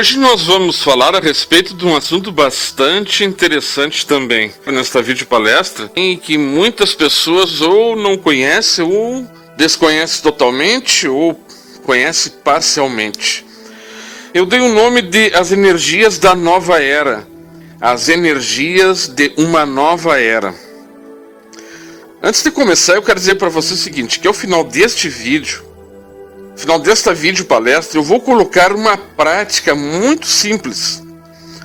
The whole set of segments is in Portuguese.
Hoje nós vamos falar a respeito de um assunto bastante interessante também nesta vídeo palestra, em que muitas pessoas ou não conhecem ou desconhecem totalmente ou conhecem parcialmente. Eu dei o nome de as energias da nova era, as energias de uma nova era. Antes de começar, eu quero dizer para você o seguinte, que ao final deste vídeo final desta vídeo palestra, eu vou colocar uma prática muito simples,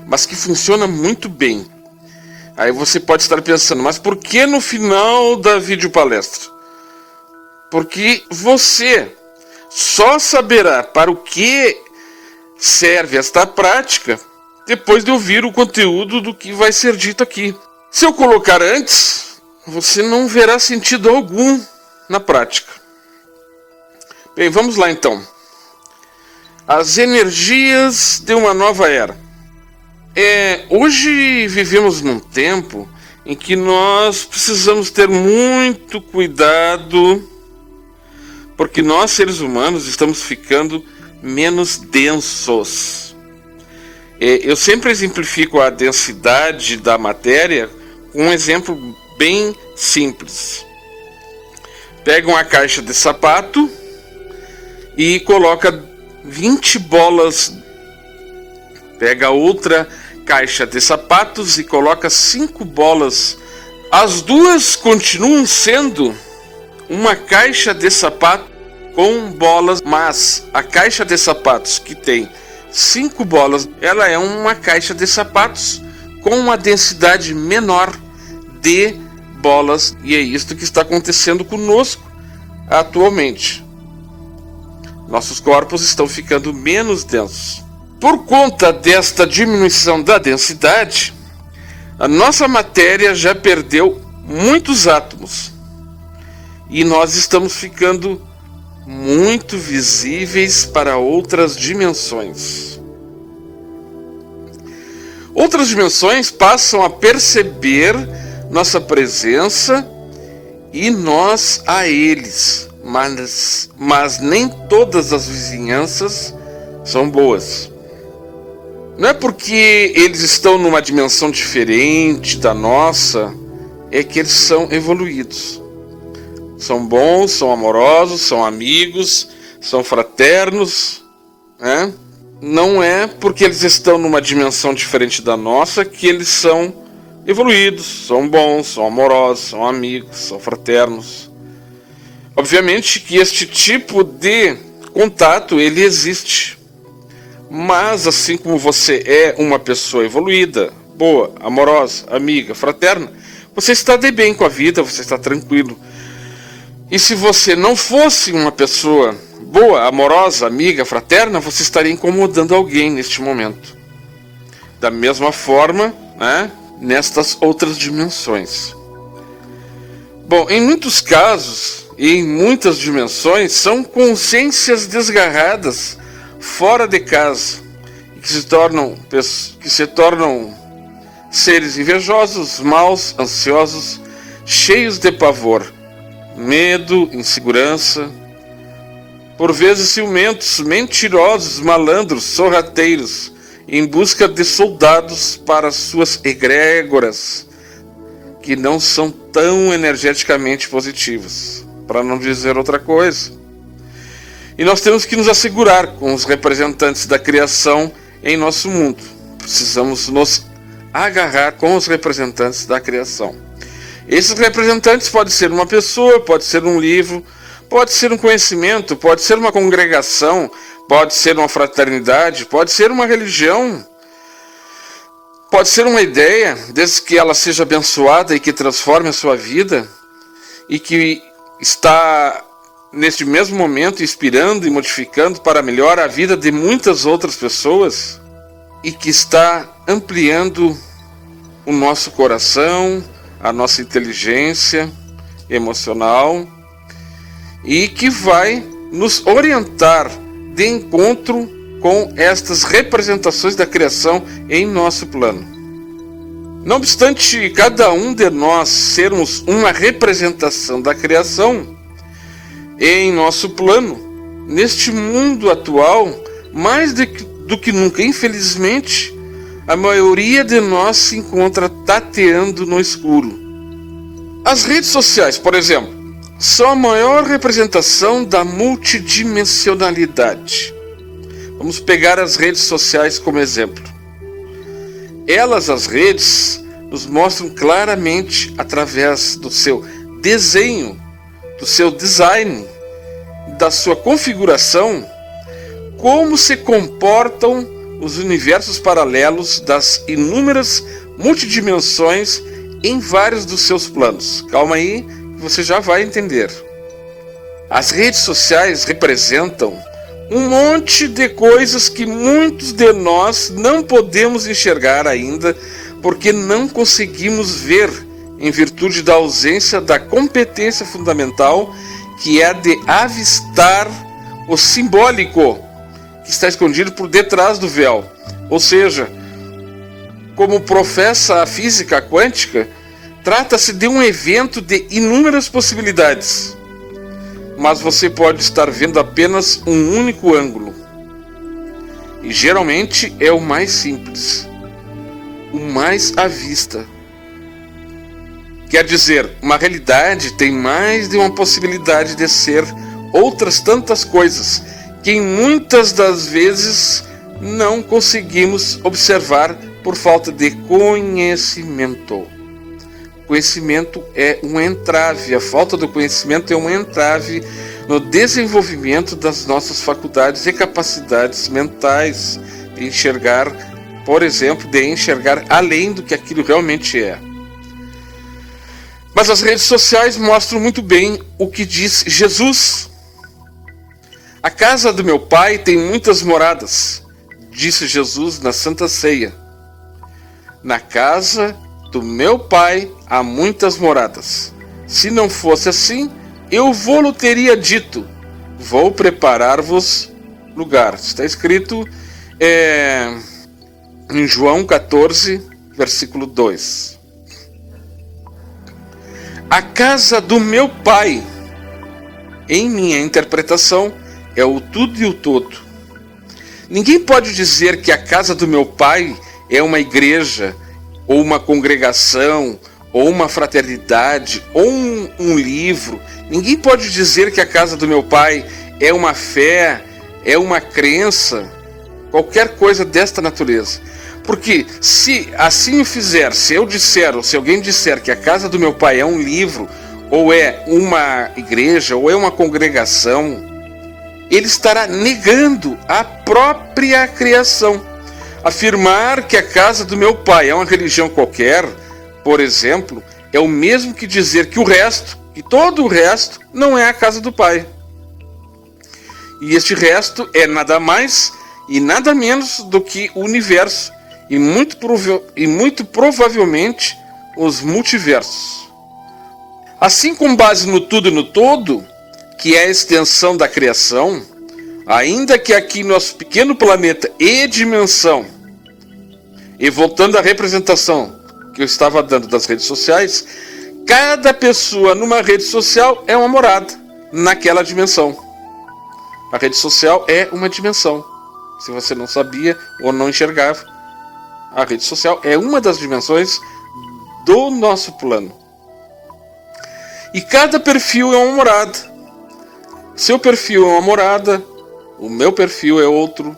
mas que funciona muito bem. Aí você pode estar pensando, mas por que no final da vídeo palestra? Porque você só saberá para o que serve esta prática depois de ouvir o conteúdo do que vai ser dito aqui. Se eu colocar antes, você não verá sentido algum na prática. Bem, vamos lá então. As energias de uma nova era. É, hoje vivemos num tempo em que nós precisamos ter muito cuidado, porque nós seres humanos estamos ficando menos densos. É, eu sempre exemplifico a densidade da matéria com um exemplo bem simples. Pega uma caixa de sapato e coloca 20 bolas. Pega outra caixa de sapatos e coloca 5 bolas. As duas continuam sendo uma caixa de sapato com bolas, mas a caixa de sapatos que tem 5 bolas, ela é uma caixa de sapatos com uma densidade menor de bolas e é isto que está acontecendo conosco atualmente nossos corpos estão ficando menos densos. Por conta desta diminuição da densidade, a nossa matéria já perdeu muitos átomos e nós estamos ficando muito visíveis para outras dimensões. Outras dimensões passam a perceber nossa presença e nós a eles mas, mas nem todas as vizinhanças são boas. Não é porque eles estão numa dimensão diferente da nossa, é que eles são evoluídos. São bons, são amorosos, são amigos, são fraternos, né? Não é porque eles estão numa dimensão diferente da nossa que eles são evoluídos, são bons, são amorosos, são amigos, são fraternos. Obviamente que este tipo de contato ele existe. Mas assim como você é uma pessoa evoluída, boa, amorosa, amiga, fraterna, você está de bem com a vida, você está tranquilo. E se você não fosse uma pessoa boa, amorosa, amiga, fraterna, você estaria incomodando alguém neste momento. Da mesma forma, né, nestas outras dimensões. Bom, em muitos casos, e em muitas dimensões são consciências desgarradas fora de casa que se tornam que se tornam seres invejosos, maus, ansiosos, cheios de pavor, medo, insegurança, por vezes ciumentos, mentirosos, malandros, sorrateiros, em busca de soldados para suas egrégoras, que não são tão energeticamente positivas para não dizer outra coisa. E nós temos que nos assegurar com os representantes da criação em nosso mundo. Precisamos nos agarrar com os representantes da criação. Esses representantes pode ser uma pessoa, pode ser um livro, pode ser um conhecimento, pode ser uma congregação, pode ser uma fraternidade, pode ser uma religião, pode ser uma ideia, desde que ela seja abençoada e que transforme a sua vida e que está neste mesmo momento inspirando e modificando para melhor a vida de muitas outras pessoas e que está ampliando o nosso coração, a nossa inteligência emocional e que vai nos orientar de encontro com estas representações da criação em nosso plano. Não obstante cada um de nós sermos uma representação da criação, em nosso plano, neste mundo atual, mais do que nunca, infelizmente, a maioria de nós se encontra tateando no escuro. As redes sociais, por exemplo, são a maior representação da multidimensionalidade. Vamos pegar as redes sociais como exemplo. Elas, as redes, nos mostram claramente através do seu desenho, do seu design, da sua configuração, como se comportam os universos paralelos das inúmeras multidimensões em vários dos seus planos. Calma aí, você já vai entender. As redes sociais representam um monte de coisas que muitos de nós não podemos enxergar ainda porque não conseguimos ver em virtude da ausência da competência fundamental que é a de avistar o simbólico que está escondido por detrás do véu. Ou seja, como professa a física quântica, trata-se de um evento de inúmeras possibilidades, mas você pode estar vendo apenas um único ângulo. E geralmente é o mais simples, o mais à vista. Quer dizer, uma realidade tem mais de uma possibilidade de ser outras tantas coisas que muitas das vezes não conseguimos observar por falta de conhecimento. Conhecimento é um entrave, a falta do conhecimento é um entrave no desenvolvimento das nossas faculdades e capacidades mentais de enxergar, por exemplo, de enxergar além do que aquilo realmente é. Mas as redes sociais mostram muito bem o que diz Jesus a casa do meu pai tem muitas moradas, disse Jesus na Santa Ceia. Na casa do meu pai há muitas moradas. Se não fosse assim, eu vou-lhe teria dito: Vou preparar-vos lugar. Está escrito é, em João 14, versículo 2. A casa do meu pai, em minha interpretação, é o tudo e o todo. Ninguém pode dizer que a casa do meu pai é uma igreja, ou uma congregação, ou uma fraternidade, ou um, um livro. Ninguém pode dizer que a casa do meu pai é uma fé, é uma crença, qualquer coisa desta natureza. Porque se assim o fizer, se eu disser, ou se alguém disser que a casa do meu pai é um livro, ou é uma igreja, ou é uma congregação, ele estará negando a própria criação. Afirmar que a casa do meu pai é uma religião qualquer, por exemplo, é o mesmo que dizer que o resto, que todo o resto, não é a casa do pai. E este resto é nada mais e nada menos do que o universo, e muito, e muito provavelmente os multiversos. Assim, com base no tudo e no todo, que é a extensão da criação, ainda que aqui nosso pequeno planeta e dimensão, e voltando à representação que eu estava dando das redes sociais, cada pessoa numa rede social é uma morada naquela dimensão. A rede social é uma dimensão. Se você não sabia ou não enxergava, a rede social é uma das dimensões do nosso plano. E cada perfil é uma morada. Seu perfil é uma morada, o meu perfil é outro,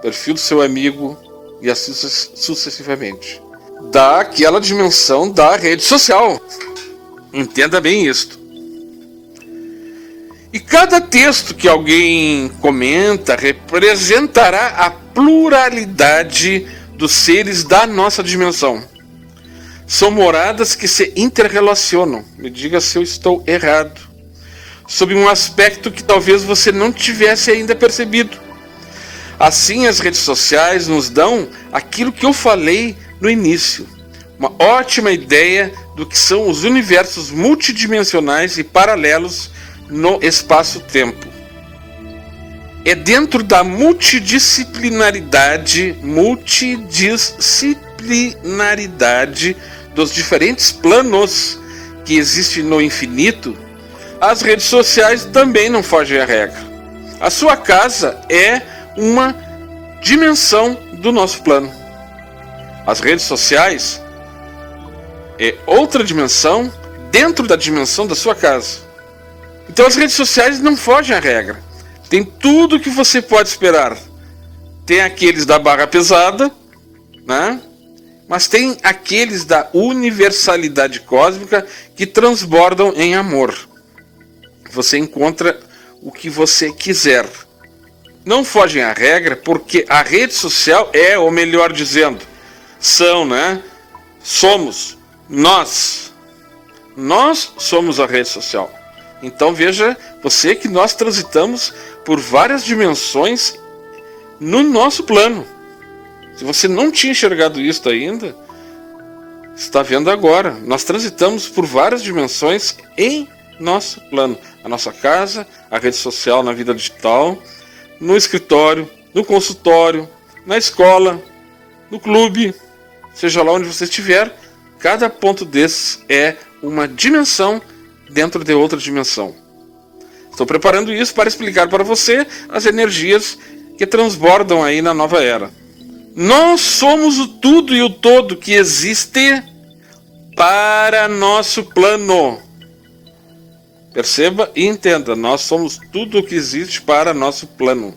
perfil do seu amigo e assim sucessivamente. Daquela dimensão da rede social. Entenda bem isto. E cada texto que alguém comenta representará a pluralidade dos seres da nossa dimensão. São moradas que se interrelacionam. Me diga se eu estou errado sob um aspecto que talvez você não tivesse ainda percebido. Assim, as redes sociais nos dão aquilo que eu falei no início, uma ótima ideia do que são os universos multidimensionais e paralelos no espaço-tempo. É dentro da multidisciplinaridade, multidisciplinaridade dos diferentes planos que existe no infinito as redes sociais também não fogem à regra. A sua casa é uma dimensão do nosso plano. As redes sociais é outra dimensão dentro da dimensão da sua casa. Então as redes sociais não fogem à regra. Tem tudo o que você pode esperar. Tem aqueles da barra pesada, né? Mas tem aqueles da universalidade cósmica que transbordam em amor. Você encontra o que você quiser. Não fogem à regra, porque a rede social é, ou melhor dizendo, são, né? Somos nós. Nós somos a rede social. Então veja você que nós transitamos por várias dimensões no nosso plano. Se você não tinha enxergado isso ainda, está vendo agora. Nós transitamos por várias dimensões em nosso plano. A nossa casa, a rede social na vida digital, no escritório, no consultório, na escola, no clube, seja lá onde você estiver, cada ponto desses é uma dimensão dentro de outra dimensão. Estou preparando isso para explicar para você as energias que transbordam aí na nova era. Nós somos o tudo e o todo que existe para nosso plano. Perceba e entenda, nós somos tudo o que existe para nosso plano.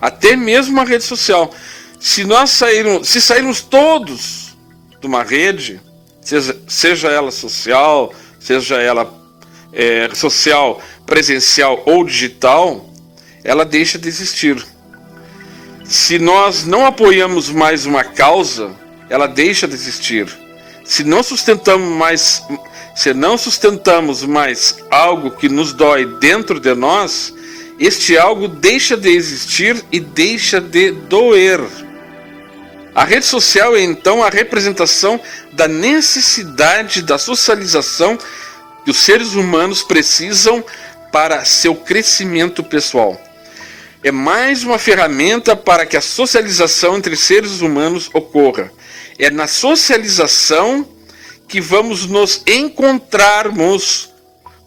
Até mesmo a rede social. Se nós sairmos, se sairmos todos de uma rede, seja, seja ela social, seja ela é, social, presencial ou digital, ela deixa de existir. Se nós não apoiamos mais uma causa, ela deixa de existir. Se não sustentamos mais, se não sustentamos mais algo que nos dói dentro de nós, este algo deixa de existir e deixa de doer. A rede social é então a representação da necessidade da socialização que os seres humanos precisam para seu crescimento pessoal é mais uma ferramenta para que a socialização entre seres humanos ocorra. É na socialização que vamos nos encontrarmos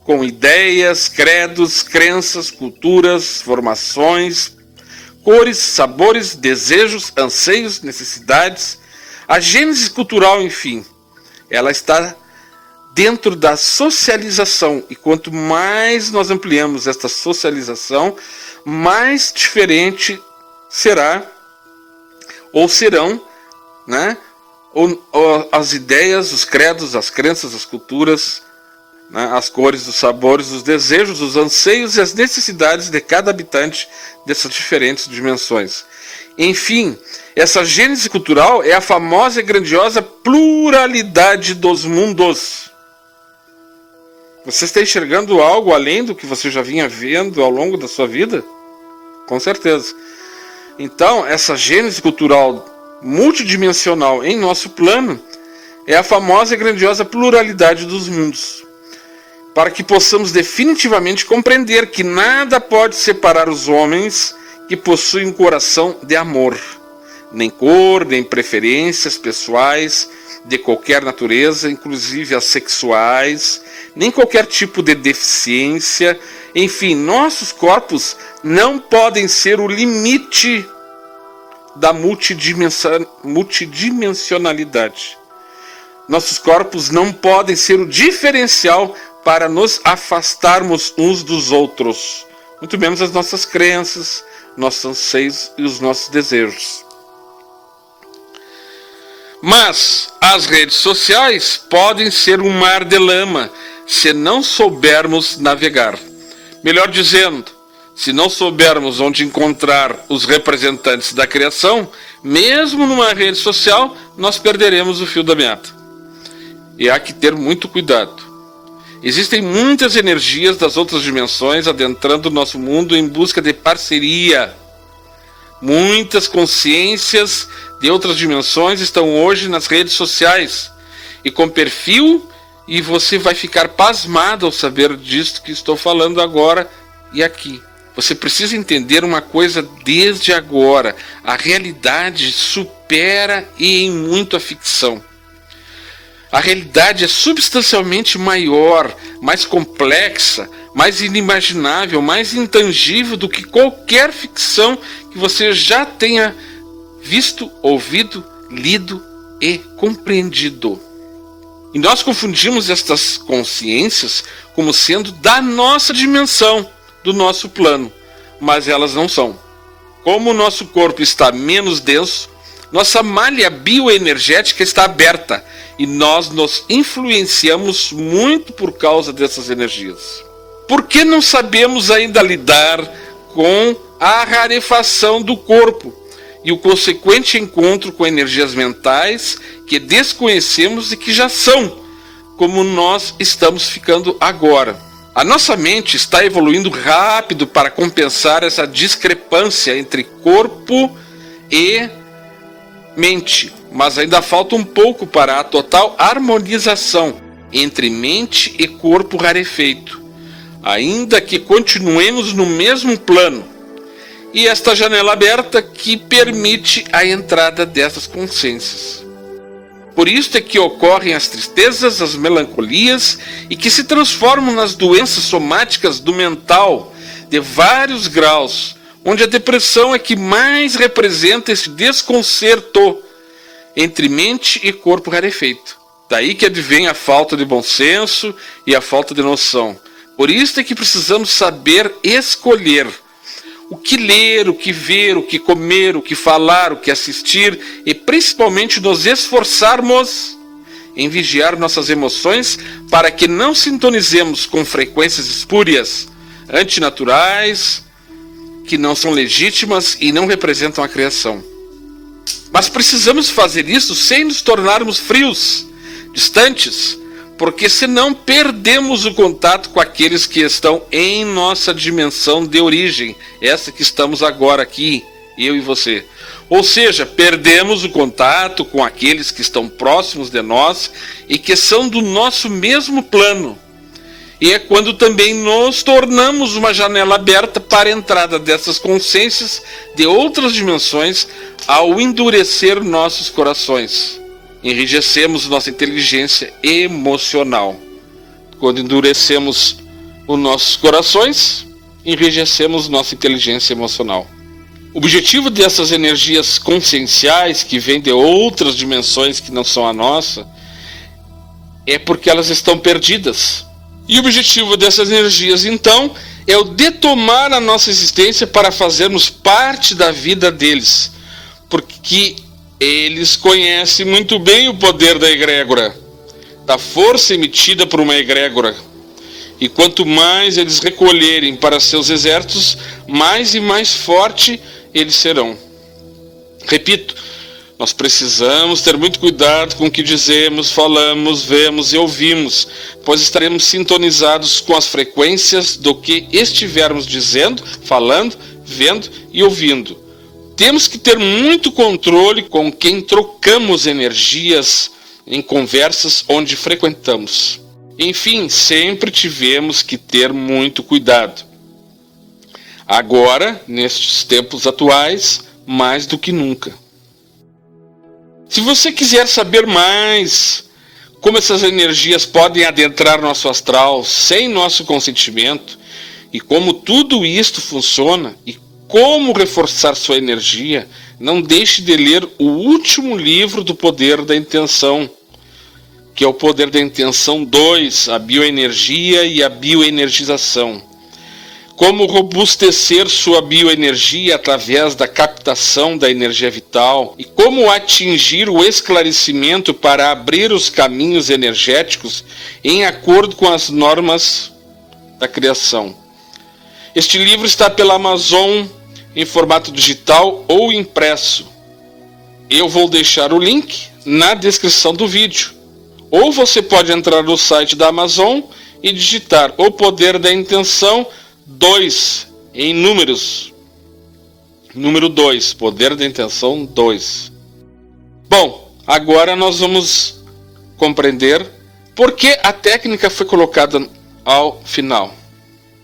com ideias, credos, crenças, culturas, formações, cores, sabores, desejos, anseios, necessidades, a gênese cultural, enfim. Ela está dentro da socialização e quanto mais nós ampliamos esta socialização, mais diferente será ou serão, né? Ou, ou as ideias, os credos, as crenças, as culturas, né? as cores, os sabores, os desejos, os anseios e as necessidades de cada habitante dessas diferentes dimensões. Enfim, essa gênese cultural é a famosa e grandiosa pluralidade dos mundos. Você está enxergando algo além do que você já vinha vendo ao longo da sua vida? Com certeza. Então, essa gênese cultural multidimensional em nosso plano é a famosa e grandiosa pluralidade dos mundos. Para que possamos definitivamente compreender que nada pode separar os homens que possuem um coração de amor, nem cor, nem preferências pessoais de qualquer natureza, inclusive as sexuais, nem qualquer tipo de deficiência. Enfim, nossos corpos não podem ser o limite da multidimensionalidade. Nossos corpos não podem ser o diferencial para nos afastarmos uns dos outros, muito menos as nossas crenças, nossos anseios e os nossos desejos. Mas as redes sociais podem ser um mar de lama se não soubermos navegar. Melhor dizendo, se não soubermos onde encontrar os representantes da criação, mesmo numa rede social, nós perderemos o fio da meada. E há que ter muito cuidado. Existem muitas energias das outras dimensões adentrando o nosso mundo em busca de parceria. Muitas consciências de outras dimensões estão hoje nas redes sociais e com perfil e você vai ficar pasmado ao saber disto que estou falando agora e aqui. Você precisa entender uma coisa desde agora: a realidade supera e em muito a ficção. A realidade é substancialmente maior, mais complexa, mais inimaginável, mais intangível do que qualquer ficção que você já tenha visto, ouvido, lido e compreendido. E nós confundimos estas consciências como sendo da nossa dimensão, do nosso plano, mas elas não são. Como o nosso corpo está menos denso, nossa malha bioenergética está aberta e nós nos influenciamos muito por causa dessas energias. Por que não sabemos ainda lidar com a rarefação do corpo e o consequente encontro com energias mentais que desconhecemos e que já são, como nós estamos ficando agora. A nossa mente está evoluindo rápido para compensar essa discrepância entre corpo e mente, mas ainda falta um pouco para a total harmonização entre mente e corpo rarefeito, ainda que continuemos no mesmo plano, e esta janela aberta que permite a entrada dessas consciências. Por isso é que ocorrem as tristezas, as melancolias e que se transformam nas doenças somáticas do mental de vários graus, onde a depressão é que mais representa esse desconcerto entre mente e corpo rarefeito. Daí que advém a falta de bom senso e a falta de noção. Por isso é que precisamos saber escolher o que ler, o que ver, o que comer, o que falar, o que assistir e principalmente nos esforçarmos em vigiar nossas emoções para que não sintonizemos com frequências espúrias, antinaturais, que não são legítimas e não representam a criação. Mas precisamos fazer isso sem nos tornarmos frios, distantes, porque senão perdemos o contato com aqueles que estão em nossa dimensão de origem, essa que estamos agora aqui, eu e você. Ou seja, perdemos o contato com aqueles que estão próximos de nós e que são do nosso mesmo plano. E é quando também nos tornamos uma janela aberta para a entrada dessas consciências de outras dimensões ao endurecer nossos corações enrijecemos nossa inteligência emocional. Quando endurecemos os nossos corações, enrijecemos nossa inteligência emocional. O objetivo dessas energias conscienciais que vêm de outras dimensões que não são a nossa é porque elas estão perdidas. E o objetivo dessas energias, então, é o detomar a nossa existência para fazermos parte da vida deles. Porque eles conhecem muito bem o poder da egrégora, da força emitida por uma egrégora. E quanto mais eles recolherem para seus exércitos, mais e mais forte eles serão. Repito, nós precisamos ter muito cuidado com o que dizemos, falamos, vemos e ouvimos, pois estaremos sintonizados com as frequências do que estivermos dizendo, falando, vendo e ouvindo. Temos que ter muito controle com quem trocamos energias em conversas onde frequentamos. Enfim, sempre tivemos que ter muito cuidado. Agora, nestes tempos atuais, mais do que nunca. Se você quiser saber mais como essas energias podem adentrar nosso astral sem nosso consentimento e como tudo isto funciona e como reforçar sua energia, não deixe de ler o último livro do Poder da Intenção, que é o Poder da Intenção 2, a bioenergia e a bioenergização. Como robustecer sua bioenergia através da captação da energia vital e como atingir o esclarecimento para abrir os caminhos energéticos em acordo com as normas da criação. Este livro está pela Amazon em formato digital ou impresso. Eu vou deixar o link na descrição do vídeo. Ou você pode entrar no site da Amazon e digitar O Poder da Intenção 2 em números. Número 2, Poder da Intenção 2. Bom, agora nós vamos compreender por que a técnica foi colocada ao final.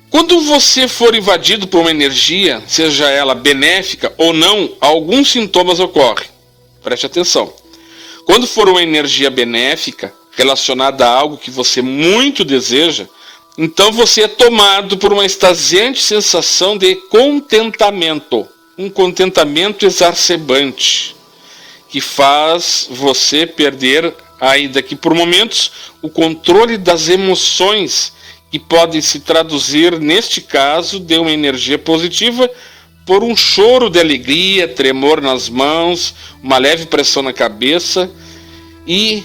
Quando você for invadido por uma energia, seja ela benéfica ou não, alguns sintomas ocorrem. Preste atenção. Quando for uma energia benéfica relacionada a algo que você muito deseja, então você é tomado por uma extasiante sensação de contentamento, um contentamento exacerbante. que faz você perder, ainda que por momentos, o controle das emoções que podem se traduzir, neste caso, de uma energia positiva por um choro de alegria, tremor nas mãos, uma leve pressão na cabeça, e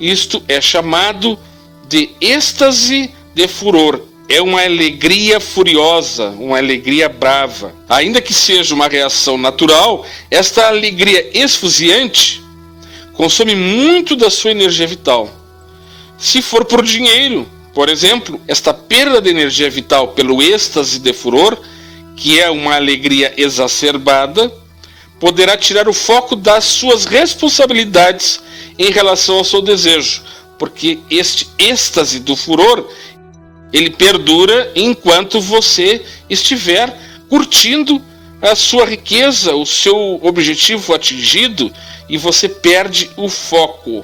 isto é chamado de êxtase de furor. É uma alegria furiosa, uma alegria brava. Ainda que seja uma reação natural, esta alegria esfuziante consome muito da sua energia vital. Se for por dinheiro, por exemplo, esta perda de energia vital pelo êxtase de furor, que é uma alegria exacerbada, poderá tirar o foco das suas responsabilidades em relação ao seu desejo, porque este êxtase do furor ele perdura enquanto você estiver curtindo a sua riqueza, o seu objetivo atingido e você perde o foco.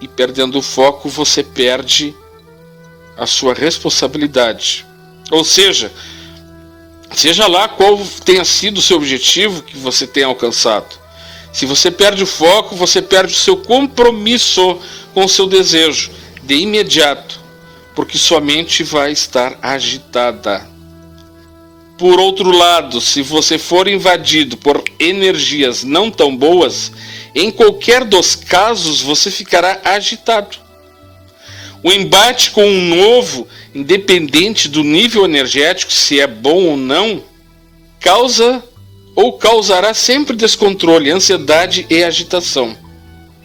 E perdendo o foco, você perde a sua responsabilidade. Ou seja, seja lá qual tenha sido o seu objetivo que você tenha alcançado. Se você perde o foco, você perde o seu compromisso com o seu desejo de imediato, porque sua mente vai estar agitada. Por outro lado, se você for invadido por energias não tão boas, em qualquer dos casos você ficará agitado. O embate com um novo, independente do nível energético, se é bom ou não, causa ou causará sempre descontrole, ansiedade e agitação.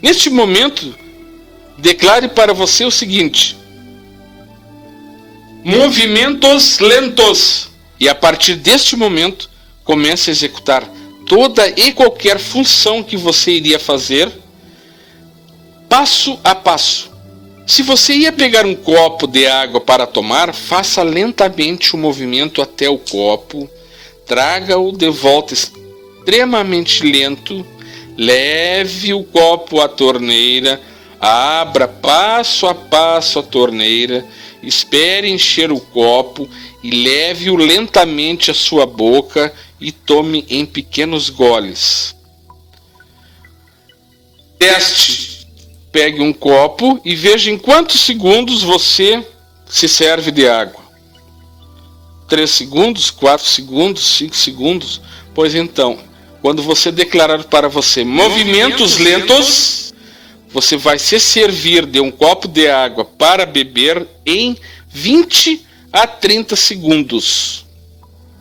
Neste momento, declare para você o seguinte: movimentos lentos. E a partir deste momento, comece a executar toda e qualquer função que você iria fazer, passo a passo se você ia pegar um copo de água para tomar, faça lentamente o movimento até o copo, traga-o de volta extremamente lento, leve o copo à torneira, abra passo a passo a torneira, espere encher o copo e leve-o lentamente à sua boca e tome em pequenos goles. Teste pegue um copo e veja em quantos segundos você se serve de água. 3 segundos, 4 segundos, 5 segundos. Pois então, quando você declarar para você movimentos, movimentos lentos, você vai se servir de um copo de água para beber em 20 a 30 segundos.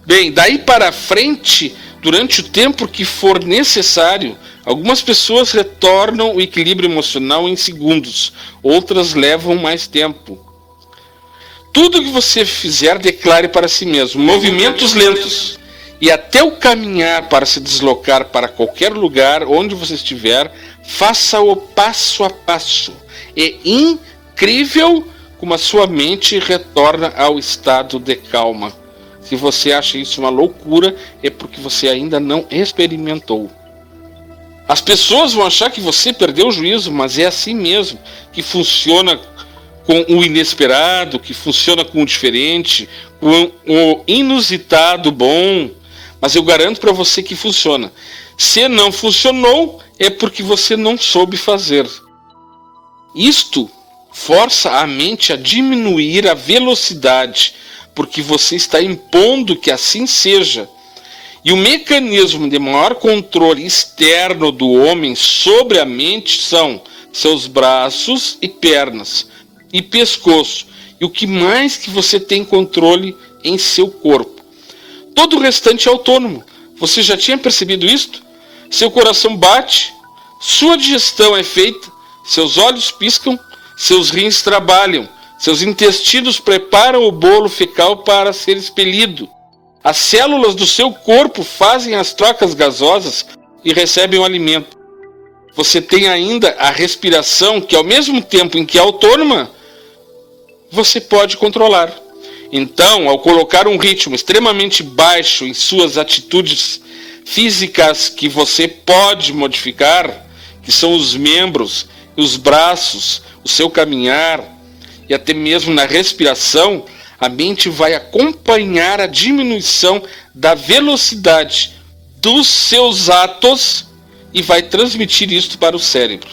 Bem, daí para frente, durante o tempo que for necessário, Algumas pessoas retornam o equilíbrio emocional em segundos, outras levam mais tempo. Tudo que você fizer, declare para si mesmo. Movimentos lentos. E até o caminhar para se deslocar para qualquer lugar onde você estiver, faça-o passo a passo. É incrível como a sua mente retorna ao estado de calma. Se você acha isso uma loucura, é porque você ainda não experimentou. As pessoas vão achar que você perdeu o juízo, mas é assim mesmo que funciona com o inesperado, que funciona com o diferente, com o inusitado bom. Mas eu garanto para você que funciona. Se não funcionou, é porque você não soube fazer. Isto força a mente a diminuir a velocidade, porque você está impondo que assim seja e o mecanismo de maior controle externo do homem sobre a mente são seus braços e pernas e pescoço. E o que mais que você tem controle em seu corpo. Todo o restante é autônomo. Você já tinha percebido isto? Seu coração bate, sua digestão é feita, seus olhos piscam, seus rins trabalham, seus intestinos preparam o bolo fecal para ser expelido. As células do seu corpo fazem as trocas gasosas e recebem o alimento. Você tem ainda a respiração, que ao mesmo tempo em que é autônoma, você pode controlar. Então, ao colocar um ritmo extremamente baixo em suas atitudes físicas que você pode modificar, que são os membros, os braços, o seu caminhar e até mesmo na respiração, a mente vai acompanhar a diminuição da velocidade dos seus atos e vai transmitir isto para o cérebro.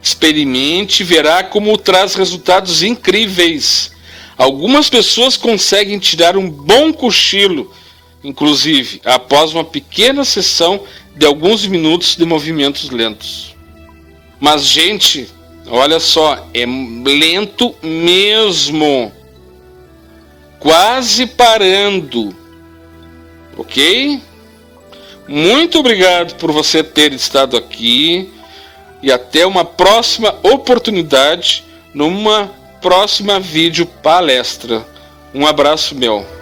Experimente e verá como traz resultados incríveis. Algumas pessoas conseguem tirar um bom cochilo, inclusive após uma pequena sessão de alguns minutos de movimentos lentos. Mas, gente, olha só, é lento mesmo. Quase parando. Ok? Muito obrigado por você ter estado aqui e até uma próxima oportunidade numa próxima vídeo palestra. Um abraço meu.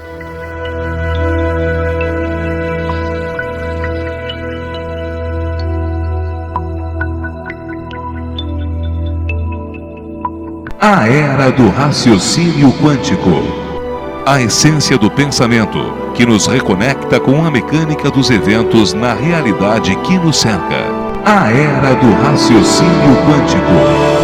A era do raciocínio quântico a essência do pensamento, que nos reconecta com a mecânica dos eventos na realidade que nos cerca. A era do raciocínio quântico.